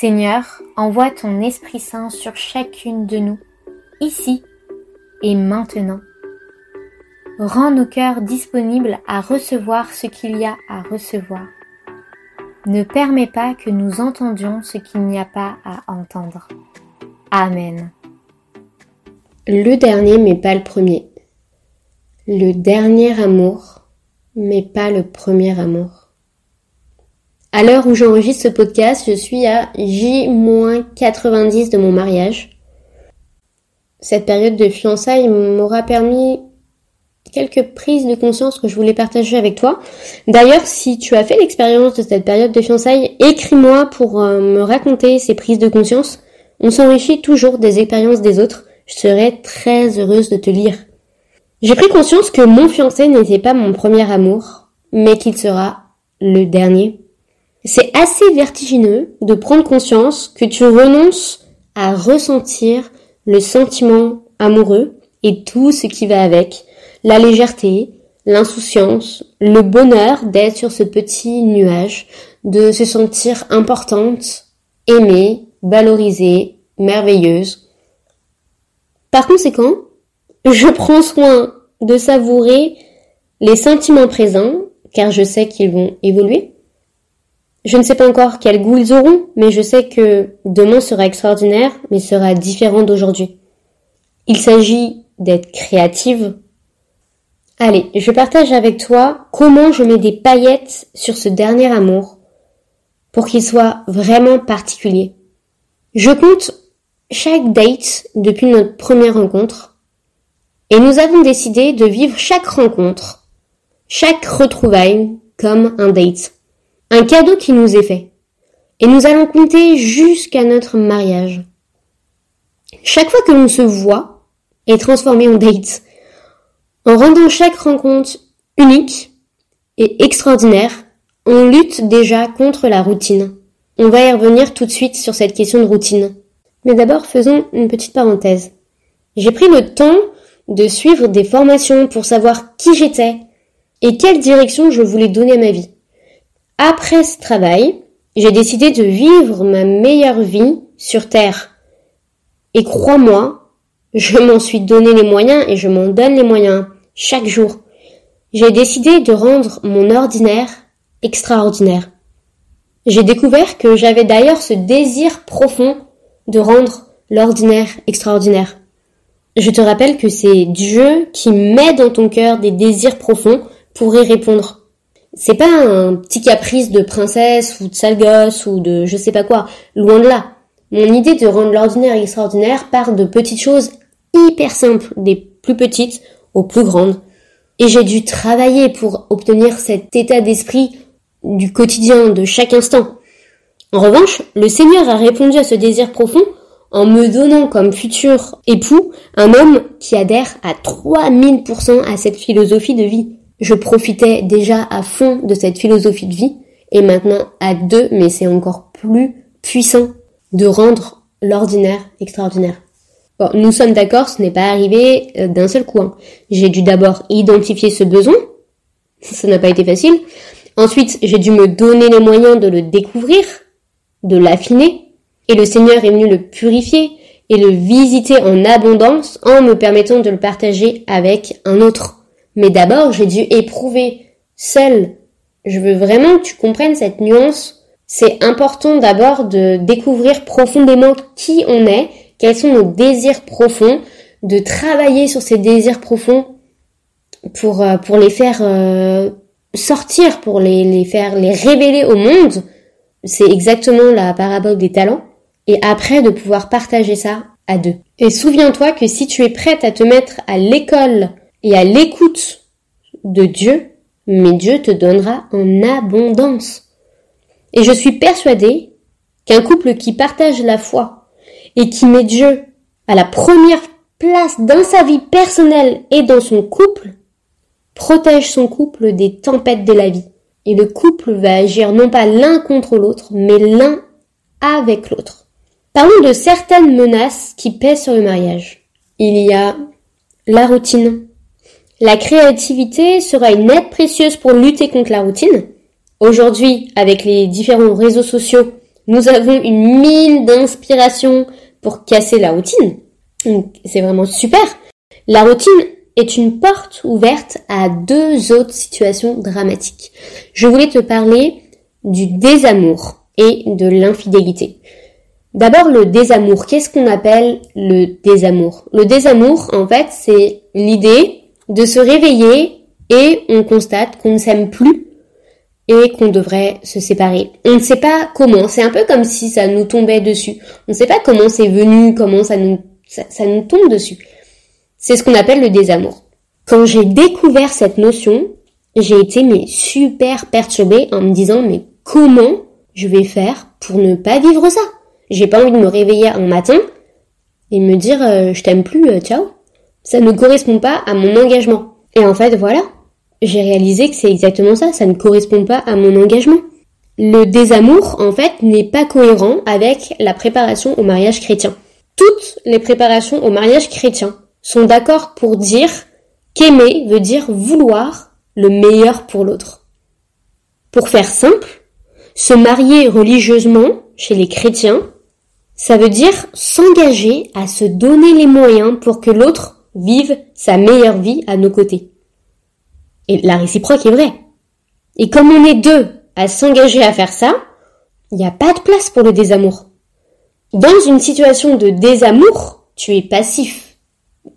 Seigneur, envoie ton Esprit Saint sur chacune de nous, ici et maintenant. Rends nos cœurs disponibles à recevoir ce qu'il y a à recevoir. Ne permets pas que nous entendions ce qu'il n'y a pas à entendre. Amen. Le dernier mais pas le premier. Le dernier amour mais pas le premier amour. À l'heure où j'enregistre ce podcast, je suis à J-90 de mon mariage. Cette période de fiançailles m'aura permis quelques prises de conscience que je voulais partager avec toi. D'ailleurs, si tu as fait l'expérience de cette période de fiançailles, écris-moi pour euh, me raconter ces prises de conscience. On s'enrichit toujours des expériences des autres. Je serais très heureuse de te lire. J'ai pris conscience que mon fiancé n'était pas mon premier amour, mais qu'il sera le dernier. C'est assez vertigineux de prendre conscience que tu renonces à ressentir le sentiment amoureux et tout ce qui va avec, la légèreté, l'insouciance, le bonheur d'être sur ce petit nuage, de se sentir importante, aimée, valorisée, merveilleuse. Par conséquent, je prends soin de savourer les sentiments présents, car je sais qu'ils vont évoluer, je ne sais pas encore quel goût ils auront, mais je sais que demain sera extraordinaire, mais sera différent d'aujourd'hui. Il s'agit d'être créative. Allez, je partage avec toi comment je mets des paillettes sur ce dernier amour pour qu'il soit vraiment particulier. Je compte chaque date depuis notre première rencontre et nous avons décidé de vivre chaque rencontre, chaque retrouvaille comme un date. Un cadeau qui nous est fait. Et nous allons compter jusqu'à notre mariage. Chaque fois que l'on se voit est transformé en date. En rendant chaque rencontre unique et extraordinaire, on lutte déjà contre la routine. On va y revenir tout de suite sur cette question de routine. Mais d'abord, faisons une petite parenthèse. J'ai pris le temps de suivre des formations pour savoir qui j'étais et quelle direction je voulais donner à ma vie. Après ce travail, j'ai décidé de vivre ma meilleure vie sur Terre. Et crois-moi, je m'en suis donné les moyens et je m'en donne les moyens chaque jour. J'ai décidé de rendre mon ordinaire extraordinaire. J'ai découvert que j'avais d'ailleurs ce désir profond de rendre l'ordinaire extraordinaire. Je te rappelle que c'est Dieu qui met dans ton cœur des désirs profonds pour y répondre. C'est pas un petit caprice de princesse ou de sale gosse ou de je sais pas quoi. Loin de là. Mon idée de rendre l'ordinaire extraordinaire part de petites choses hyper simples, des plus petites aux plus grandes. Et j'ai dû travailler pour obtenir cet état d'esprit du quotidien, de chaque instant. En revanche, le Seigneur a répondu à ce désir profond en me donnant comme futur époux un homme qui adhère à 3000% à cette philosophie de vie. Je profitais déjà à fond de cette philosophie de vie et maintenant à deux, mais c'est encore plus puissant de rendre l'ordinaire extraordinaire. Bon, nous sommes d'accord, ce n'est pas arrivé euh, d'un seul coup. Hein. J'ai dû d'abord identifier ce besoin, ça n'a pas été facile. Ensuite, j'ai dû me donner les moyens de le découvrir, de l'affiner, et le Seigneur est venu le purifier et le visiter en abondance en me permettant de le partager avec un autre. Mais d'abord, j'ai dû éprouver seul. Je veux vraiment que tu comprennes cette nuance. C'est important d'abord de découvrir profondément qui on est, quels sont nos désirs profonds, de travailler sur ces désirs profonds pour, euh, pour les faire euh, sortir, pour les, les faire, les révéler au monde. C'est exactement la parabole des talents. Et après, de pouvoir partager ça à deux. Et souviens-toi que si tu es prête à te mettre à l'école et à l'écoute de Dieu, mais Dieu te donnera en abondance. Et je suis persuadée qu'un couple qui partage la foi et qui met Dieu à la première place dans sa vie personnelle et dans son couple, protège son couple des tempêtes de la vie. Et le couple va agir non pas l'un contre l'autre, mais l'un avec l'autre. Parlons de certaines menaces qui pèsent sur le mariage. Il y a la routine. La créativité sera une aide précieuse pour lutter contre la routine. Aujourd'hui, avec les différents réseaux sociaux, nous avons une mine d'inspiration pour casser la routine. C'est vraiment super. La routine est une porte ouverte à deux autres situations dramatiques. Je voulais te parler du désamour et de l'infidélité. D'abord, le désamour. Qu'est-ce qu'on appelle le désamour? Le désamour, en fait, c'est l'idée de se réveiller et on constate qu'on ne s'aime plus et qu'on devrait se séparer. On ne sait pas comment, c'est un peu comme si ça nous tombait dessus. On ne sait pas comment c'est venu, comment ça nous, ça, nous tombe dessus. C'est ce qu'on appelle le désamour. Quand j'ai découvert cette notion, j'ai été mais super perturbée en me disant mais comment je vais faire pour ne pas vivre ça? J'ai pas envie de me réveiller un matin et me dire euh, je t'aime plus, euh, ciao. Ça ne correspond pas à mon engagement. Et en fait voilà, j'ai réalisé que c'est exactement ça, ça ne correspond pas à mon engagement. Le désamour, en fait, n'est pas cohérent avec la préparation au mariage chrétien. Toutes les préparations au mariage chrétien sont d'accord pour dire qu'aimer veut dire vouloir le meilleur pour l'autre. Pour faire simple, se marier religieusement chez les chrétiens, ça veut dire s'engager à se donner les moyens pour que l'autre vive sa meilleure vie à nos côtés. Et la réciproque est vraie. Et comme on est deux à s'engager à faire ça, il n'y a pas de place pour le désamour. Dans une situation de désamour, tu es passif.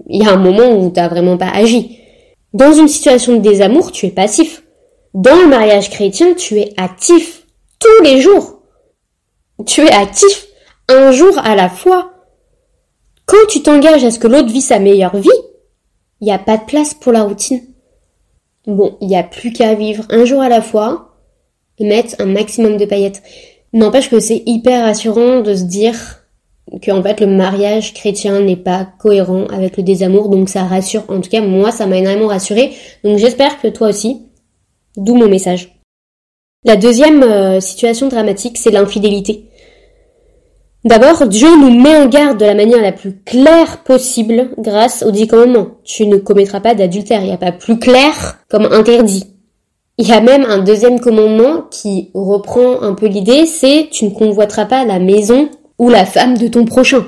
Il y a un moment où tu n'as vraiment pas agi. Dans une situation de désamour, tu es passif. Dans le mariage chrétien, tu es actif tous les jours. Tu es actif un jour à la fois. Quand tu t'engages à ce que l'autre vit sa meilleure vie, il a pas de place pour la routine. Bon, il a plus qu'à vivre un jour à la fois et mettre un maximum de paillettes. N'empêche que c'est hyper rassurant de se dire que en fait le mariage chrétien n'est pas cohérent avec le désamour, donc ça rassure. En tout cas, moi, ça m'a énormément rassuré. Donc j'espère que toi aussi. D'où mon message. La deuxième euh, situation dramatique, c'est l'infidélité. D'abord, Dieu nous met en garde de la manière la plus claire possible grâce aux dix commandements. Tu ne commettras pas d'adultère. Il n'y a pas plus clair comme interdit. Il y a même un deuxième commandement qui reprend un peu l'idée, c'est tu ne convoiteras pas la maison ou la femme de ton prochain.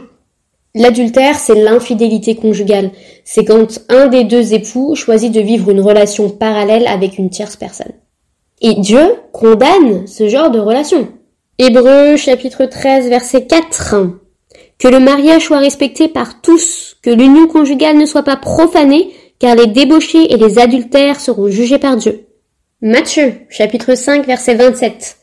L'adultère, c'est l'infidélité conjugale. C'est quand un des deux époux choisit de vivre une relation parallèle avec une tierce personne. Et Dieu condamne ce genre de relation. Hébreu chapitre 13 verset 4. Que le mariage soit respecté par tous, que l'union conjugale ne soit pas profanée, car les débauchés et les adultères seront jugés par Dieu. Matthieu chapitre 5 verset 27.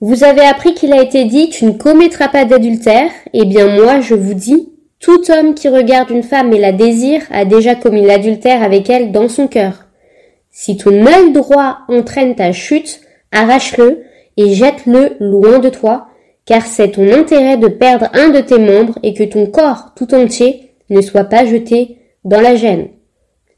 Vous avez appris qu'il a été dit tu ne commettras pas d'adultère, eh bien moi je vous dis, tout homme qui regarde une femme et la désire a déjà commis l'adultère avec elle dans son cœur. Si ton œil droit entraîne ta chute, arrache-le et jette-le loin de toi, car c'est ton intérêt de perdre un de tes membres et que ton corps tout entier ne soit pas jeté dans la gêne.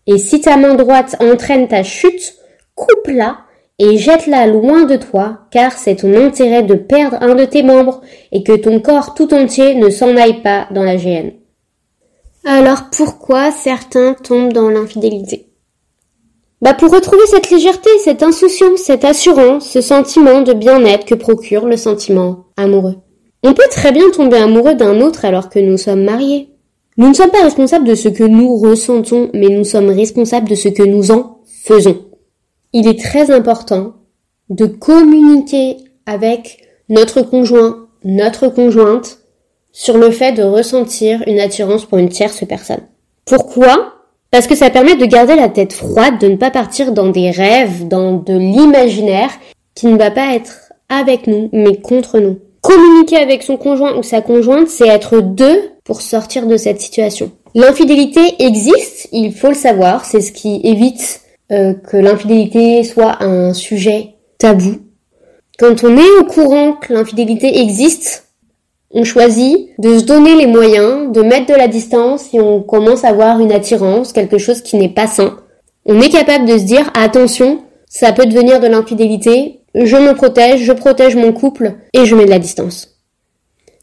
Et si ta main droite entraîne ta chute, coupe-la et jette-la loin de toi, car c'est ton intérêt de perdre un de tes membres et que ton corps tout entier ne s'en aille pas dans la gêne. Alors pourquoi certains tombent dans l'infidélité? Bah pour retrouver cette légèreté, cette insouciance, cette assurance, ce sentiment de bien-être que procure le sentiment amoureux. On peut très bien tomber amoureux d'un autre alors que nous sommes mariés. Nous ne sommes pas responsables de ce que nous ressentons, mais nous sommes responsables de ce que nous en faisons. Il est très important de communiquer avec notre conjoint, notre conjointe, sur le fait de ressentir une attirance pour une tierce personne. Pourquoi? Parce que ça permet de garder la tête froide, de ne pas partir dans des rêves, dans de l'imaginaire qui ne va pas être avec nous, mais contre nous. Communiquer avec son conjoint ou sa conjointe, c'est être deux pour sortir de cette situation. L'infidélité existe, il faut le savoir, c'est ce qui évite euh, que l'infidélité soit un sujet tabou. Quand on est au courant que l'infidélité existe, On choisit de se donner les moyens, de mettre de la distance si on commence à avoir une attirance, quelque chose qui n'est pas sain. On est capable de se dire attention, ça peut devenir de l'infidélité, je me protège, je protège mon couple et je mets de la distance.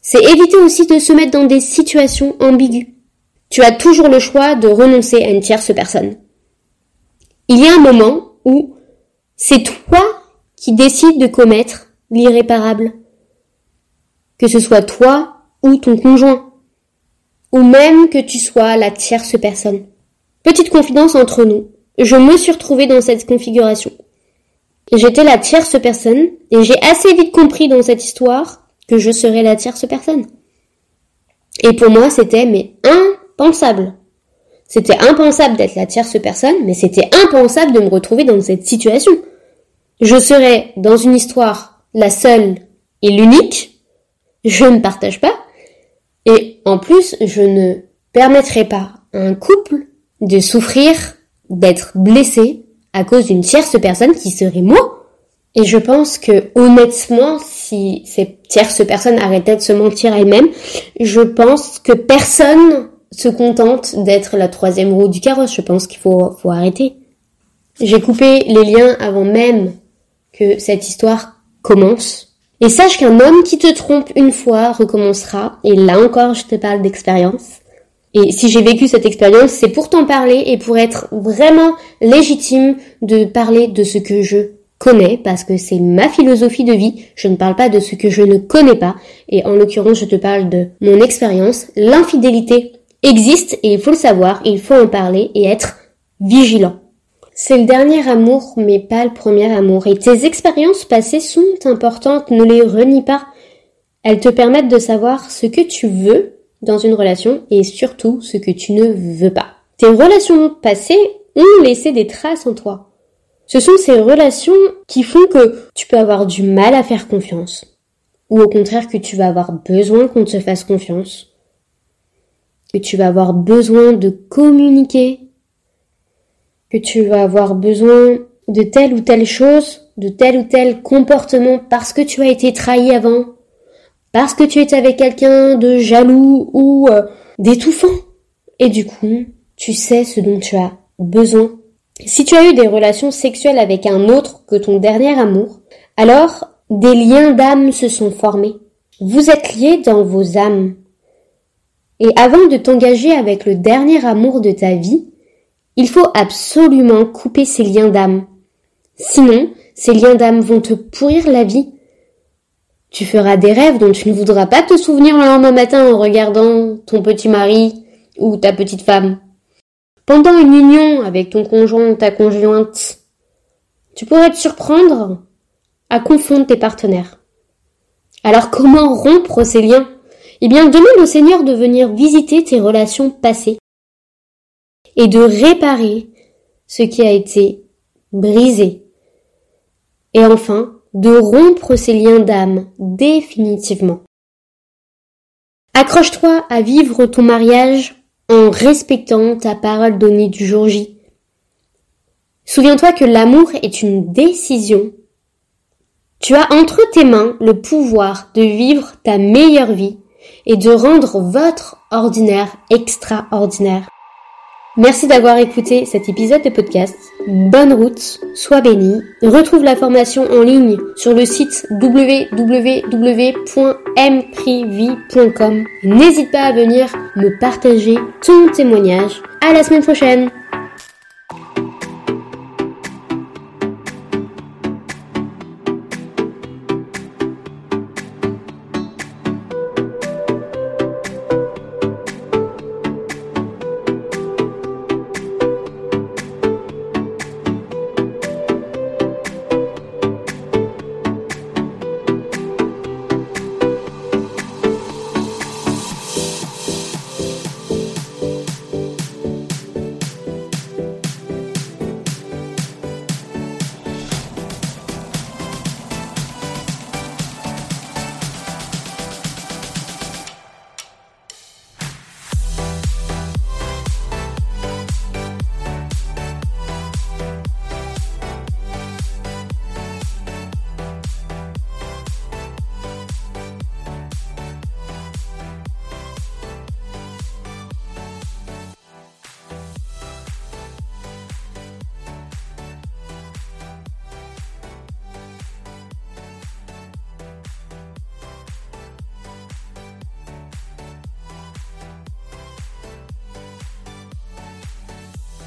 C'est éviter aussi de se mettre dans des situations ambiguës. Tu as toujours le choix de renoncer à une tierce personne. Il y a un moment où c'est toi qui décides de commettre l'irréparable. Que ce soit toi ou ton conjoint. Ou même que tu sois la tierce personne. Petite confidence entre nous. Je me suis retrouvée dans cette configuration. J'étais la tierce personne et j'ai assez vite compris dans cette histoire que je serais la tierce personne. Et pour moi, c'était mais impensable. C'était impensable d'être la tierce personne, mais c'était impensable de me retrouver dans cette situation. Je serais dans une histoire la seule et l'unique. Je ne partage pas. Et en plus, je ne permettrai pas à un couple de souffrir, d'être blessé à cause d'une tierce personne qui serait moi. Et je pense que honnêtement, si ces tierces personnes arrêtaient de se mentir elles-mêmes, je pense que personne se contente d'être la troisième roue du carrosse. Je pense qu'il faut arrêter. J'ai coupé les liens avant même que cette histoire commence. Et sache qu'un homme qui te trompe une fois recommencera. Et là encore, je te parle d'expérience. Et si j'ai vécu cette expérience, c'est pour t'en parler et pour être vraiment légitime de parler de ce que je connais parce que c'est ma philosophie de vie. Je ne parle pas de ce que je ne connais pas. Et en l'occurrence, je te parle de mon expérience. L'infidélité existe et il faut le savoir, il faut en parler et être vigilant. C'est le dernier amour, mais pas le premier amour. Et tes expériences passées sont importantes, ne les renie pas. Elles te permettent de savoir ce que tu veux dans une relation et surtout ce que tu ne veux pas. Tes relations passées ont laissé des traces en toi. Ce sont ces relations qui font que tu peux avoir du mal à faire confiance. Ou au contraire que tu vas avoir besoin qu'on te fasse confiance. Que tu vas avoir besoin de communiquer. Que tu vas avoir besoin de telle ou telle chose, de tel ou tel comportement parce que tu as été trahi avant, parce que tu es avec quelqu'un de jaloux ou euh, d'étouffant. Et du coup, tu sais ce dont tu as besoin. Si tu as eu des relations sexuelles avec un autre que ton dernier amour, alors des liens d'âme se sont formés. Vous êtes liés dans vos âmes. Et avant de t'engager avec le dernier amour de ta vie, il faut absolument couper ces liens d'âme. Sinon, ces liens d'âme vont te pourrir la vie tu feras des rêves dont tu ne voudras pas te souvenir le lendemain matin en regardant ton petit mari ou ta petite femme. Pendant une union avec ton conjoint ou ta conjointe, tu pourrais te surprendre à confondre tes partenaires. Alors comment rompre ces liens? Eh bien, demande au Seigneur de venir visiter tes relations passées et de réparer ce qui a été brisé. Et enfin, de rompre ces liens d'âme définitivement. Accroche-toi à vivre ton mariage en respectant ta parole donnée du jour J. Souviens-toi que l'amour est une décision. Tu as entre tes mains le pouvoir de vivre ta meilleure vie et de rendre votre ordinaire extraordinaire. Merci d'avoir écouté cet épisode de podcast. Bonne route, sois béni. Retrouve la formation en ligne sur le site www.mprivie.com. N'hésite pas à venir me partager ton témoignage. À la semaine prochaine!